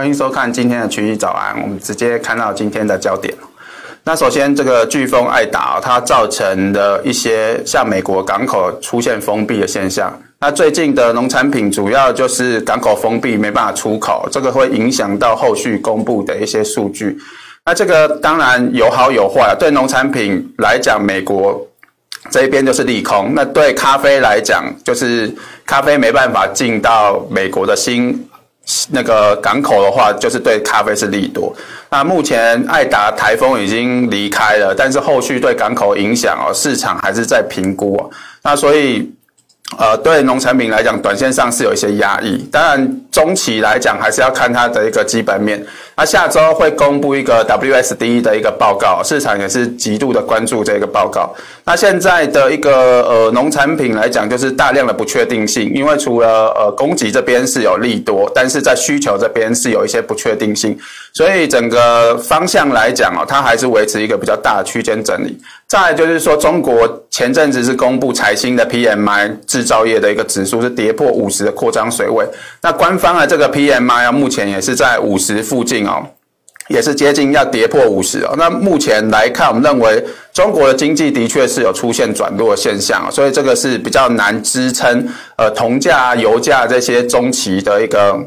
欢迎收看今天的群益早安，我们直接看到今天的焦点。那首先，这个飓风艾达它造成的一些像美国港口出现封闭的现象。那最近的农产品主要就是港口封闭，没办法出口，这个会影响到后续公布的一些数据。那这个当然有好有坏，对农产品来讲，美国这一边就是利空；那对咖啡来讲，就是咖啡没办法进到美国的新。那个港口的话，就是对咖啡是利多。那目前艾达台风已经离开了，但是后续对港口影响哦，市场还是在评估哦。那所以。呃，对农产品来讲，短线上是有一些压抑。当然，中期来讲还是要看它的一个基本面。那下周会公布一个 WSDE 的一个报告，市场也是极度的关注这个报告。那现在的一个呃农产品来讲，就是大量的不确定性，因为除了呃供给这边是有利多，但是在需求这边是有一些不确定性，所以整个方向来讲哦，它还是维持一个比较大的区间整理。再来就是说，中国前阵子是公布财新的 PMI 制造业的一个指数是跌破五十的扩张水位，那官方的这个 PMI 啊，目前也是在五十附近哦，也是接近要跌破五十哦。那目前来看，我们认为中国的经济的确是有出现转弱现象，所以这个是比较难支撑呃铜价、油价这些中期的一个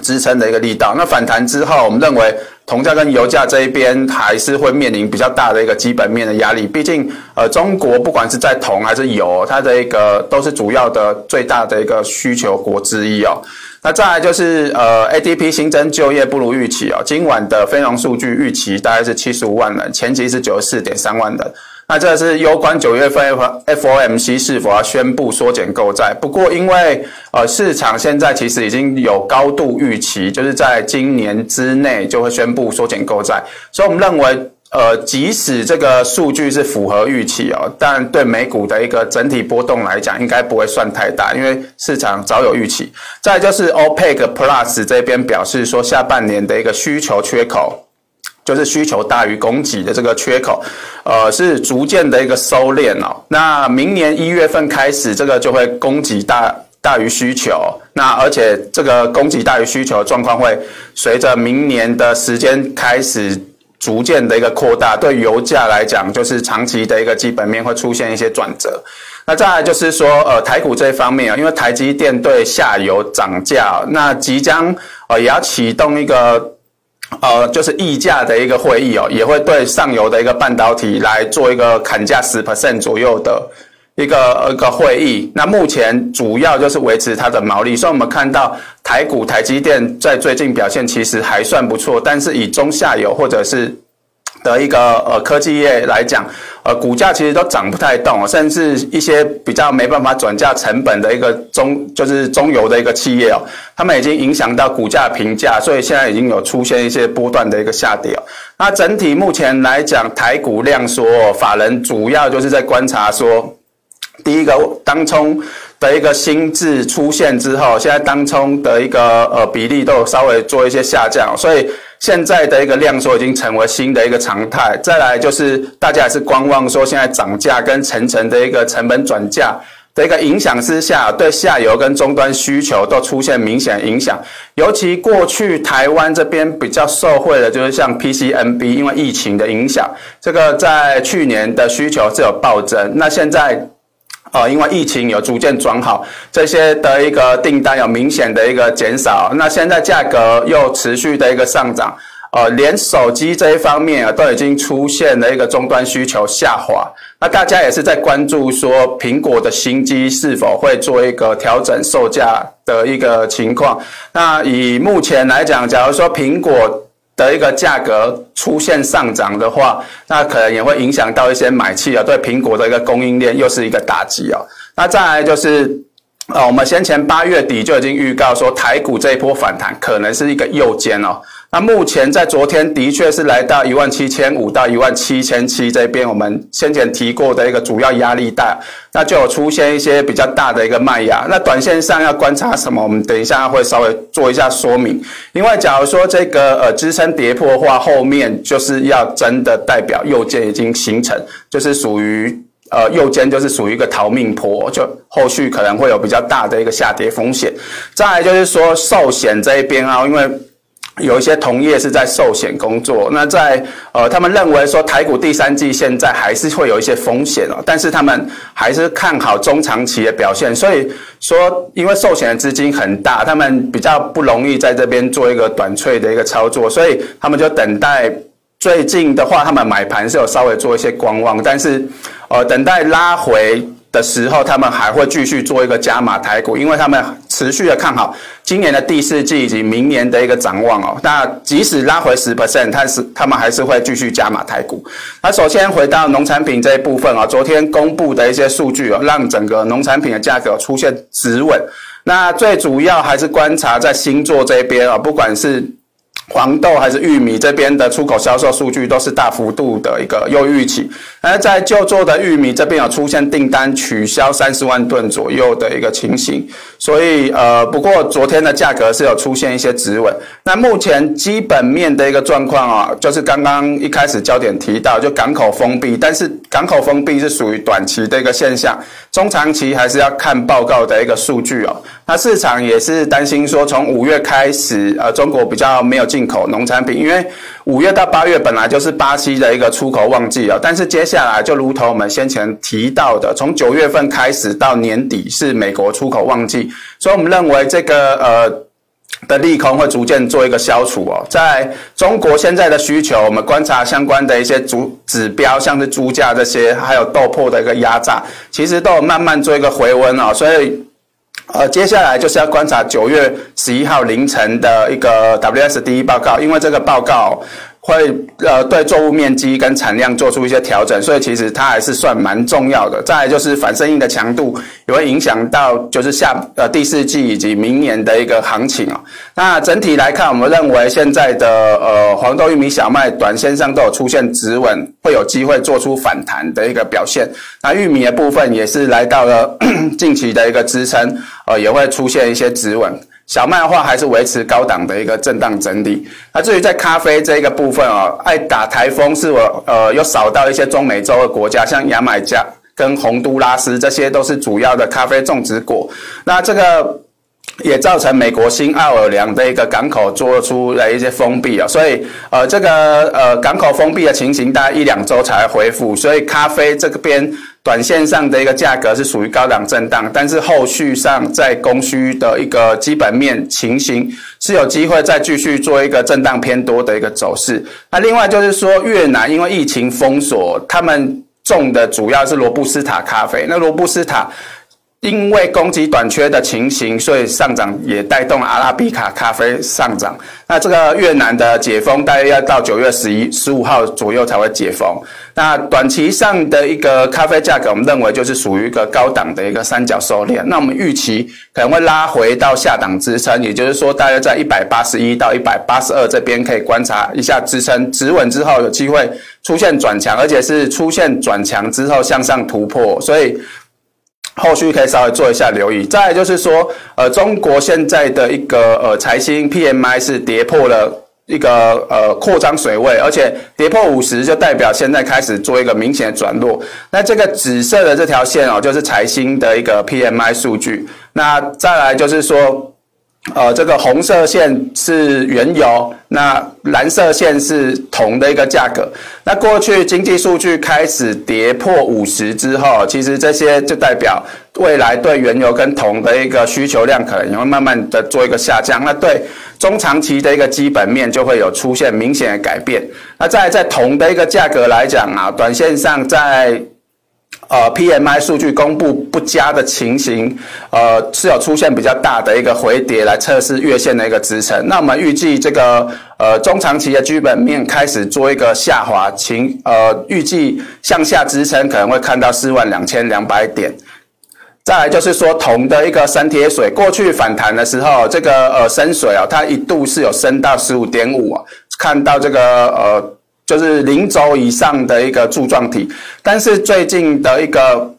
支撑的一个力道。那反弹之后，我们认为。铜价跟油价这一边还是会面临比较大的一个基本面的压力，毕竟呃，中国不管是在铜还是油，它的一个都是主要的最大的一个需求国之一哦。那再来就是呃，ADP 新增就业不如预期哦，今晚的非农数据预期大概是七十五万人，前期是九十四点三万人。那这是攸关九月份 FOMC 是否要宣布缩减购债。不过，因为呃市场现在其实已经有高度预期，就是在今年之内就会宣布缩减购债，所以我们认为，呃，即使这个数据是符合预期哦，但对美股的一个整体波动来讲，应该不会算太大，因为市场早有预期。再就是 OPEC Plus 这边表示说，下半年的一个需求缺口。就是需求大于供给的这个缺口，呃，是逐渐的一个收敛哦。那明年一月份开始，这个就会供给大大于需求。那而且这个供给大于需求状况会随着明年的时间开始逐渐的一个扩大。对油价来讲，就是长期的一个基本面会出现一些转折。那再来就是说，呃，台股这一方面啊，因为台积电对下游涨价，那即将呃也要启动一个。呃，就是议价的一个会议哦，也会对上游的一个半导体来做一个砍价十 percent 左右的一个一个会议。那目前主要就是维持它的毛利，所以我们看到台股台积电在最近表现其实还算不错，但是以中下游或者是。的一个呃科技业来讲，呃股价其实都涨不太动，甚至一些比较没办法转嫁成本的一个中就是中游的一个企业哦，他们已经影响到股价评价，所以现在已经有出现一些波段的一个下跌哦。那整体目前来讲，台股量缩，法人主要就是在观察说，第一个当冲的一个新制出现之后，现在当冲的一个呃比例都有稍微做一些下降，所以。现在的一个量缩已经成为新的一个常态，再来就是大家还是观望，说现在涨价跟层层的一个成本转嫁的一个影响之下，对下游跟终端需求都出现明显影响。尤其过去台湾这边比较受惠的，就是像 PCNB，因为疫情的影响，这个在去年的需求是有暴增，那现在。呃，因为疫情有逐渐转好，这些的一个订单有明显的一个减少，那现在价格又持续的一个上涨，呃，连手机这一方面啊，都已经出现了一个终端需求下滑，那大家也是在关注说苹果的新机是否会做一个调整售价的一个情况。那以目前来讲，假如说苹果。的一个价格出现上涨的话，那可能也会影响到一些买气啊，对苹果的一个供应链又是一个打击啊。那再来就是，呃，我们先前八月底就已经预告说，台股这一波反弹可能是一个右肩哦。那目前在昨天的确是来到一万七千五到一万七千七这边，我们先前提过的一个主要压力带，那就有出现一些比较大的一个卖压。那短线上要观察什么？我们等一下会稍微做一下说明。因为假如说这个呃支撑跌破的话，后面就是要真的代表右肩已经形成，就是属于呃右肩就是属于一个逃命坡，就后续可能会有比较大的一个下跌风险。再来就是说寿险这一边啊，因为有一些同业是在寿险工作，那在呃，他们认为说台股第三季现在还是会有一些风险哦，但是他们还是看好中长期的表现，所以说因为寿险的资金很大，他们比较不容易在这边做一个短脆的一个操作，所以他们就等待最近的话，他们买盘是有稍微做一些观望，但是呃，等待拉回。的时候，他们还会继续做一个加码台股，因为他们持续的看好今年的第四季以及明年的一个展望哦。那即使拉回十 percent，但是他们还是会继续加码台股。那首先回到农产品这一部分啊，昨天公布的一些数据哦，让整个农产品的价格出现止稳。那最主要还是观察在星座这边啊，不管是。黄豆还是玉米这边的出口销售数据都是大幅度的一个优预期，而在就做的玉米这边有出现订单取消三十万吨左右的一个情形，所以呃，不过昨天的价格是有出现一些止稳。那目前基本面的一个状况啊，就是刚刚一开始焦点提到，就港口封闭，但是港口封闭是属于短期的一个现象，中长期还是要看报告的一个数据哦。那市场也是担心说，从五月开始，呃，中国比较没有进口农产品，因为五月到八月本来就是巴西的一个出口旺季啊。但是接下来就如同我们先前提到的，从九月份开始到年底是美国出口旺季，所以我们认为这个呃的利空会逐渐做一个消除哦。在中国现在的需求，我们观察相关的一些主指标，像是猪价这些，还有豆粕的一个压榨，其实都有慢慢做一个回温哦，所以。呃，接下来就是要观察九月十一号凌晨的一个 WSD 报告，因为这个报告会呃对作物面积跟产量做出一些调整，所以其实它还是算蛮重要的。再来就是反圣婴的强度也会影响到就是下呃第四季以及明年的一个行情啊。那整体来看，我们认为现在的呃黄豆、玉米、小麦短线上都有出现止稳，会有机会做出反弹的一个表现。那玉米的部分也是来到了近期的一个支撑。呃，也会出现一些止稳。小麦的话，还是维持高档的一个震荡整理。那至于在咖啡这一个部分哦，爱打台风是我呃，又扫到一些中美洲的国家，像牙买加跟洪都拉斯，这些都是主要的咖啡种植国。那这个。也造成美国新奥尔良的一个港口做出了一些封闭啊，所以呃这个呃港口封闭的情形大概一两周才恢复，所以咖啡这边短线上的一个价格是属于高档震荡，但是后续上在供需的一个基本面情形是有机会再继续做一个震荡偏多的一个走势。那另外就是说越南因为疫情封锁，他们种的主要是罗布斯塔咖啡，那罗布斯塔。因为供给短缺的情形，所以上涨也带动阿拉比卡咖啡上涨。那这个越南的解封大约要到九月十一、十五号左右才会解封。那短期上的一个咖啡价格，我们认为就是属于一个高档的一个三角收敛。那我们预期可能会拉回到下档支撑，也就是说大约在一百八十一到一百八十二这边可以观察一下支撑，止稳之后有机会出现转强，而且是出现转强之后向上突破，所以。后续可以稍微做一下留意。再来就是说，呃，中国现在的一个呃财新 PMI 是跌破了一个呃扩张水位，而且跌破五十就代表现在开始做一个明显的转弱。那这个紫色的这条线哦，就是财新的一个 PMI 数据。那再来就是说。呃，这个红色线是原油，那蓝色线是铜的一个价格。那过去经济数据开始跌破五十之后，其实这些就代表未来对原油跟铜的一个需求量可能也会慢慢的做一个下降。那对中长期的一个基本面就会有出现明显的改变。那在在铜的一个价格来讲啊，短线上在。呃，PMI 数据公布不佳的情形，呃，是有出现比较大的一个回跌来测试月线的一个支撑。那我们预计这个呃中长期的基本面开始做一个下滑情，呃，预计向下支撑可能会看到四万两千两百点。再来就是说铜的一个三铁水，过去反弹的时候，这个呃深水啊，它一度是有升到十五点五，看到这个呃。就是零轴以上的一个柱状体，但是最近的一个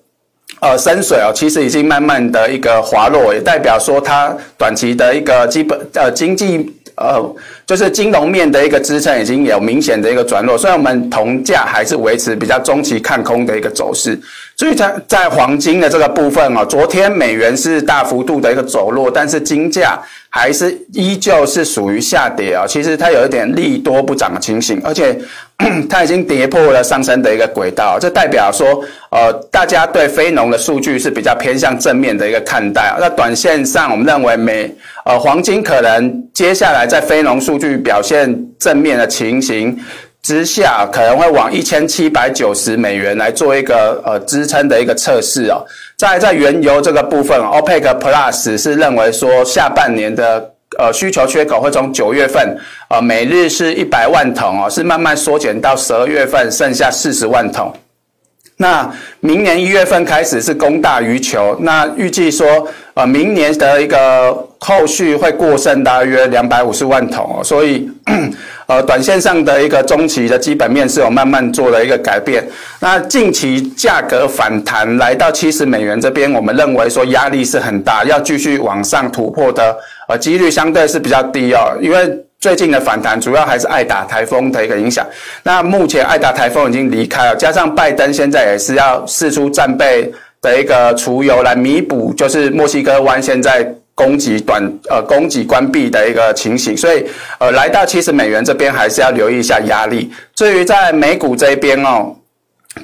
呃深水哦，其实已经慢慢的一个滑落，也代表说它短期的一个基本呃经济呃就是金融面的一个支撑已经有明显的一个转弱，所以我们铜价还是维持比较中期看空的一个走势。所以在在黄金的这个部分哦，昨天美元是大幅度的一个走弱，但是金价还是依旧是属于下跌啊。其实它有一点利多不涨的情形，而且 它已经跌破了上升的一个轨道，这代表说，呃，大家对非农的数据是比较偏向正面的一个看待。那短线上，我们认为美呃黄金可能接下来在非农数据表现正面的情形。之下可能会往一千七百九十美元来做一个呃支撑的一个测试哦。在在原油这个部分，OPEC Plus 是认为说下半年的呃需求缺口会从九月份呃每日是一百万桶哦，是慢慢缩减到十二月份剩下四十万桶。那明年一月份开始是供大于求，那预计说呃明年的一个后续会过剩大约两百五十万桶哦，所以。呃，短线上的一个中期的基本面是有慢慢做了一个改变。那近期价格反弹来到七十美元这边，我们认为说压力是很大，要继续往上突破的呃几率相对是比较低哦。因为最近的反弹主要还是爱达台风的一个影响。那目前爱达台风已经离开了，加上拜登现在也是要释出战备的一个储油来弥补，就是墨西哥湾现在。供给短呃供给关闭的一个情形，所以呃来到七十美元这边还是要留意一下压力。至于在美股这边哦，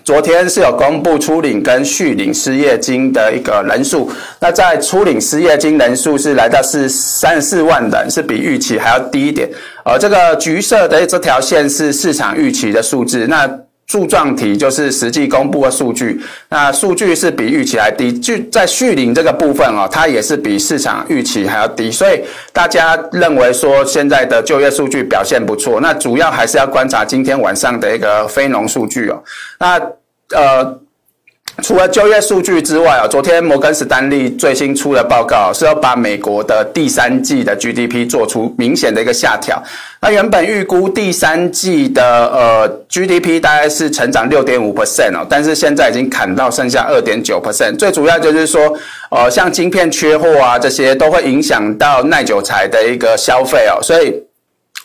昨天是有公布初领跟续领失业金的一个人数，那在初领失业金人数是来到是三十四万人，是比预期还要低一点。而这个橘色的这条线是市场预期的数字，那。柱状体就是实际公布的数据，那数据是比预期还低。就在续领这个部分哦，它也是比市场预期还要低，所以大家认为说现在的就业数据表现不错。那主要还是要观察今天晚上的一个非农数据哦。那呃。除了就业数据之外啊，昨天摩根士丹利最新出的报告是要把美国的第三季的 GDP 做出明显的一个下调。那原本预估第三季的呃 GDP 大概是成长六点五 percent 哦，但是现在已经砍到剩下二点九 percent。最主要就是说，呃，像晶片缺货啊这些都会影响到耐久材的一个消费哦，所以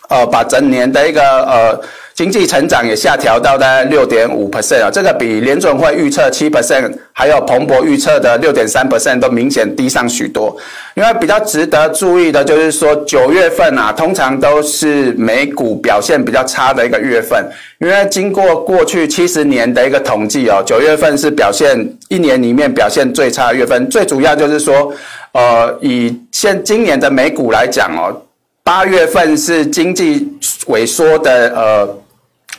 呃把整年的一个呃。经济成长也下调到大概六点五 percent 啊，这个比联准会预测七 percent，还有彭博预测的六点三 percent 都明显低上许多。因为比较值得注意的就是说，九月份啊，通常都是美股表现比较差的一个月份。因为经过过去七十年的一个统计哦，九月份是表现一年里面表现最差的月份。最主要就是说，呃，以现今年的美股来讲哦，八月份是经济萎缩的呃。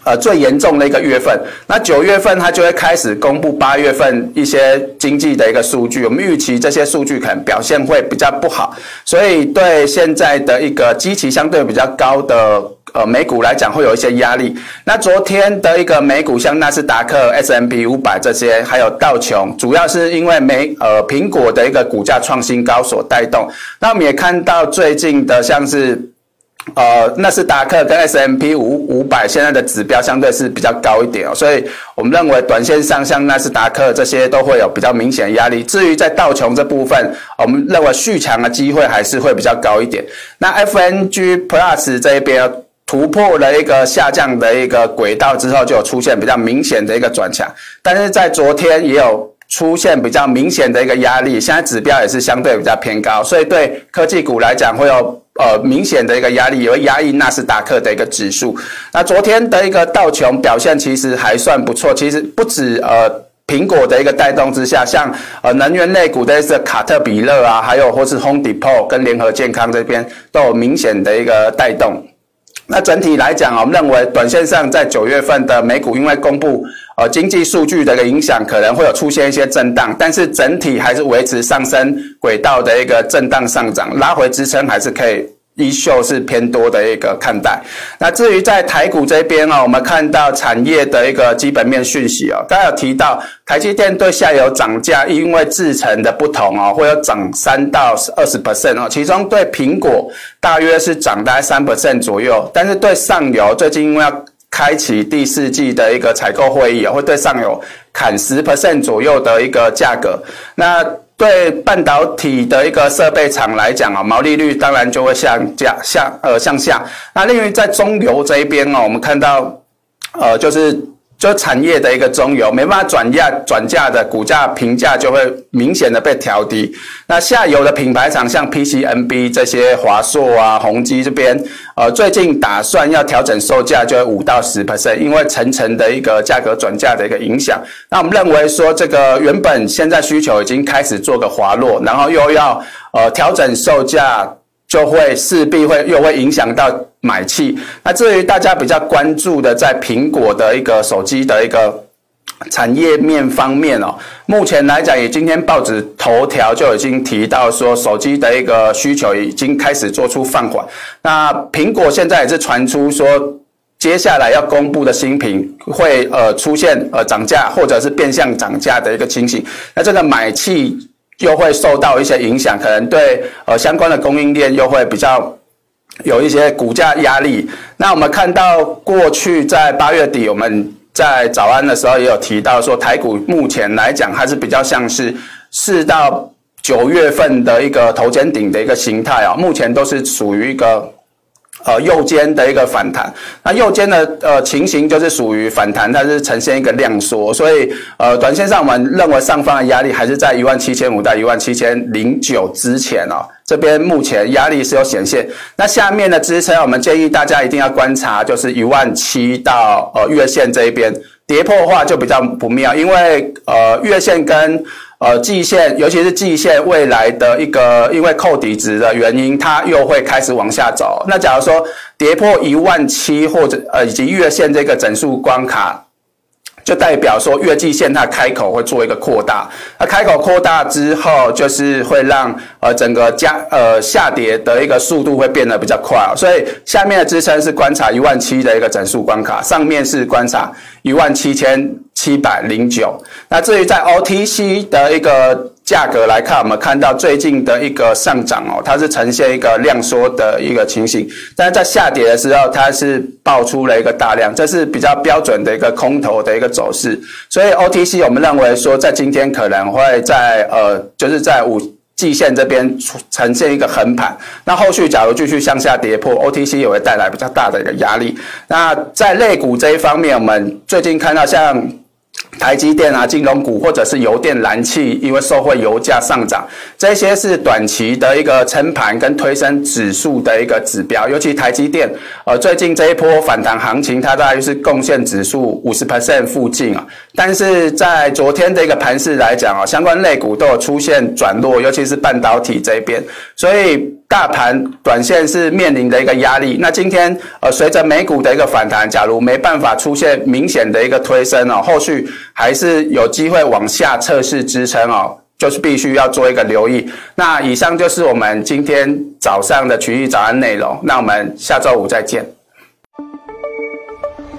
呃，最严重的一个月份，那九月份它就会开始公布八月份一些经济的一个数据，我们预期这些数据可能表现会比较不好，所以对现在的一个基期相对比较高的呃美股来讲会有一些压力。那昨天的一个美股，像纳斯达克、S M P 五百这些，还有道琼，主要是因为美呃苹果的一个股价创新高所带动。那我们也看到最近的像是。呃，纳斯达克跟 S M P 五五百现在的指标相对是比较高一点哦，所以我们认为短线上像纳斯达克这些都会有比较明显的压力。至于在道琼这部分，我们认为续强的机会还是会比较高一点。那 FNG Plus 这一边突破了一个下降的一个轨道之后，就有出现比较明显的一个转强，但是在昨天也有。出现比较明显的一个压力，现在指标也是相对比较偏高，所以对科技股来讲会有呃明显的一个压力，也会压抑纳斯达克的一个指数。那昨天的一个道琼表现其实还算不错，其实不止呃苹果的一个带动之下，像呃能源类股的是卡特彼勒啊，还有或是 Home Depot 跟联合健康这边都有明显的一个带动。那整体来讲，我们认为短线上在九月份的美股，因为公布呃经济数据的一个影响，可能会有出现一些震荡，但是整体还是维持上升轨道的一个震荡上涨，拉回支撑还是可以。依旧是偏多的一个看待。那至于在台股这边啊，我们看到产业的一个基本面讯息啊，刚才有提到台积电对下游涨价，因为制程的不同哦，会有涨三到二十 percent 哦。其中对苹果大约是涨大概三 percent 左右，但是对上游最近因为要开启第四季的一个采购会议，会对上游砍十 percent 左右的一个价格。那对半导体的一个设备厂来讲啊，毛利率当然就会向下向呃向下。那另外在中游这一边哦，我们看到呃就是就产业的一个中游没办法转价转价的股价评价就会明显的被调低。那下游的品牌厂像 PCNB 这些华硕啊、宏碁这边，呃，最近打算要调整售价，就会五到十 percent，因为层层的一个价格转嫁的一个影响。那我们认为说，这个原本现在需求已经开始做个滑落，然后又要呃调整售价。就会势必会又会影响到买气。那至于大家比较关注的，在苹果的一个手机的一个产业面方面哦，目前来讲，以今天报纸头条就已经提到说，手机的一个需求已经开始做出放缓。那苹果现在也是传出说，接下来要公布的新品会呃出现呃涨价或者是变相涨价的一个情形。那这个买气。又会受到一些影响，可能对呃相关的供应链又会比较有一些股价压力。那我们看到过去在八月底，我们在早安的时候也有提到说，台股目前来讲还是比较像是四到九月份的一个头肩顶的一个形态啊，目前都是属于一个。呃，右肩的一个反弹，那右肩的呃情形就是属于反弹，它是呈现一个量缩，所以呃，短线上我们认为上方的压力还是在一万七千五到一万七千零九之前哦，这边目前压力是有显现。那下面的支撑，我们建议大家一定要观察，就是一万七到呃月线这一边跌破的话就比较不妙，因为呃月线跟呃，季线，尤其是季线未来的一个，因为扣底值的原因，它又会开始往下走。那假如说跌破一万七或者呃以及月线这个整数关卡。就代表说月季线它开口会做一个扩大，那开口扩大之后，就是会让呃整个加呃下跌的一个速度会变得比较快哦，所以下面的支撑是观察一万七的一个整数关卡，上面是观察一万七千七百零九。那至于在 OTC 的一个。价格来看，我们看到最近的一个上涨哦，它是呈现一个量缩的一个情形，但是在下跌的时候，它是爆出了一个大量，这是比较标准的一个空头的一个走势。所以 OTC 我们认为说，在今天可能会在呃，就是在五季线这边呈现一个横盘。那后续假如继续向下跌破，OTC 也会带来比较大的一个压力。那在类股这一方面，我们最近看到像。台积电啊，金融股或者是油电燃气，因为受惠油价上涨，这些是短期的一个撑盘跟推升指数的一个指标。尤其台积电，呃，最近这一波反弹行情，它大概是贡献指数五十 percent 附近啊。但是在昨天的一个盘势来讲啊，相关类股都有出现转弱，尤其是半导体这边，所以。大盘短线是面临的一个压力，那今天呃随着美股的一个反弹，假如没办法出现明显的一个推升哦，后续还是有机会往下测试支撑哦，就是必须要做一个留意。那以上就是我们今天早上的群益早安内容，那我们下周五再见。